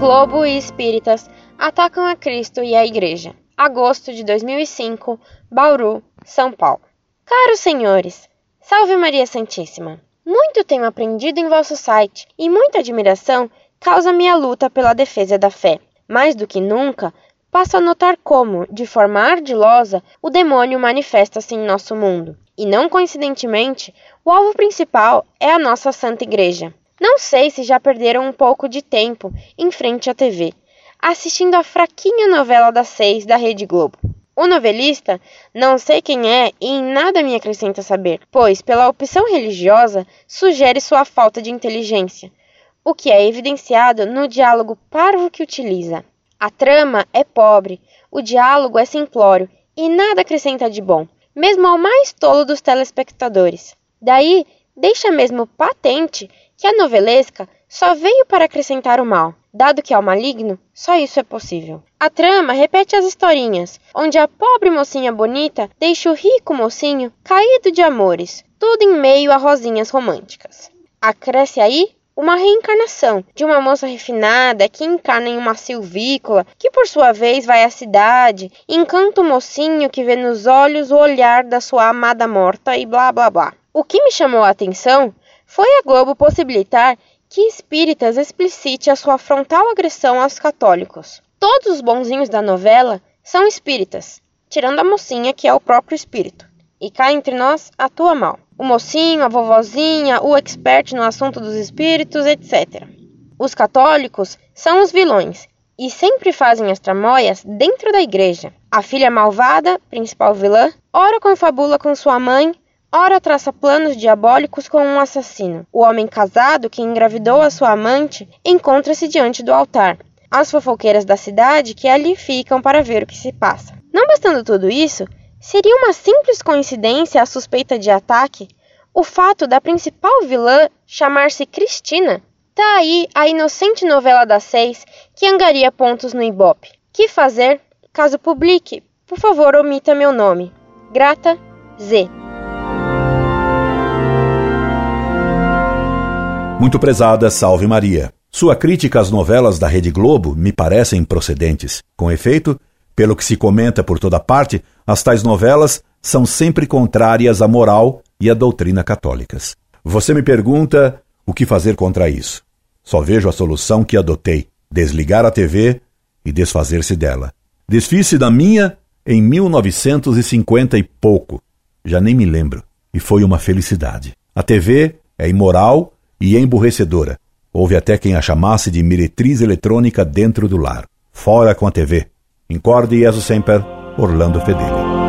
Globo e espíritas atacam a Cristo e a Igreja. Agosto de 2005, Bauru, São Paulo. Caros senhores, salve Maria Santíssima. Muito tenho aprendido em vosso site e muita admiração causa minha luta pela defesa da fé. Mais do que nunca, passo a notar como, de forma ardilosa, o demônio manifesta-se em nosso mundo. E não coincidentemente, o alvo principal é a nossa Santa Igreja. Não sei se já perderam um pouco de tempo em frente à TV, assistindo a fraquinha novela das seis da Rede Globo. O novelista, não sei quem é e em nada me acrescenta saber, pois, pela opção religiosa, sugere sua falta de inteligência, o que é evidenciado no diálogo parvo que utiliza. A trama é pobre, o diálogo é simplório e nada acrescenta de bom, mesmo ao mais tolo dos telespectadores. Daí, deixa mesmo patente que a novelesca só veio para acrescentar o mal, dado que ao maligno só isso é possível. A trama repete as historinhas, onde a pobre mocinha bonita deixa o rico mocinho caído de amores, tudo em meio a rosinhas românticas. Acresce aí uma reencarnação de uma moça refinada que encarna em uma silvícola, que por sua vez vai à cidade, encanta o mocinho que vê nos olhos o olhar da sua amada morta e blá blá blá. O que me chamou a atenção foi a Globo possibilitar que espíritas explicite a sua frontal agressão aos católicos. Todos os bonzinhos da novela são espíritas, tirando a mocinha que é o próprio espírito. E cá entre nós atua mal. O mocinho, a vovozinha, o expert no assunto dos espíritos, etc. Os católicos são os vilões e sempre fazem as tramóias dentro da igreja. A filha malvada, principal vilã, ora confabula com sua mãe Ora traça planos diabólicos com um assassino. O homem casado que engravidou a sua amante encontra-se diante do altar. As fofoqueiras da cidade que ali ficam para ver o que se passa. Não bastando tudo isso, seria uma simples coincidência a suspeita de ataque o fato da principal vilã chamar-se Cristina. Tá aí a inocente novela das seis que angaria pontos no Ibope. Que fazer? Caso publique, por favor omita meu nome. Grata Z. Muito prezada, salve Maria. Sua crítica às novelas da Rede Globo me parecem procedentes. Com efeito, pelo que se comenta por toda parte, as tais novelas são sempre contrárias à moral e à doutrina católicas. Você me pergunta o que fazer contra isso. Só vejo a solução que adotei: desligar a TV e desfazer-se dela. Desfiz-se da minha em 1950 e pouco. Já nem me lembro. E foi uma felicidade. A TV é imoral e emburrecedora. Houve até quem a chamasse de meretriz eletrônica dentro do lar. Fora com a TV. Incorde Jesus Semper, Orlando Fedeli.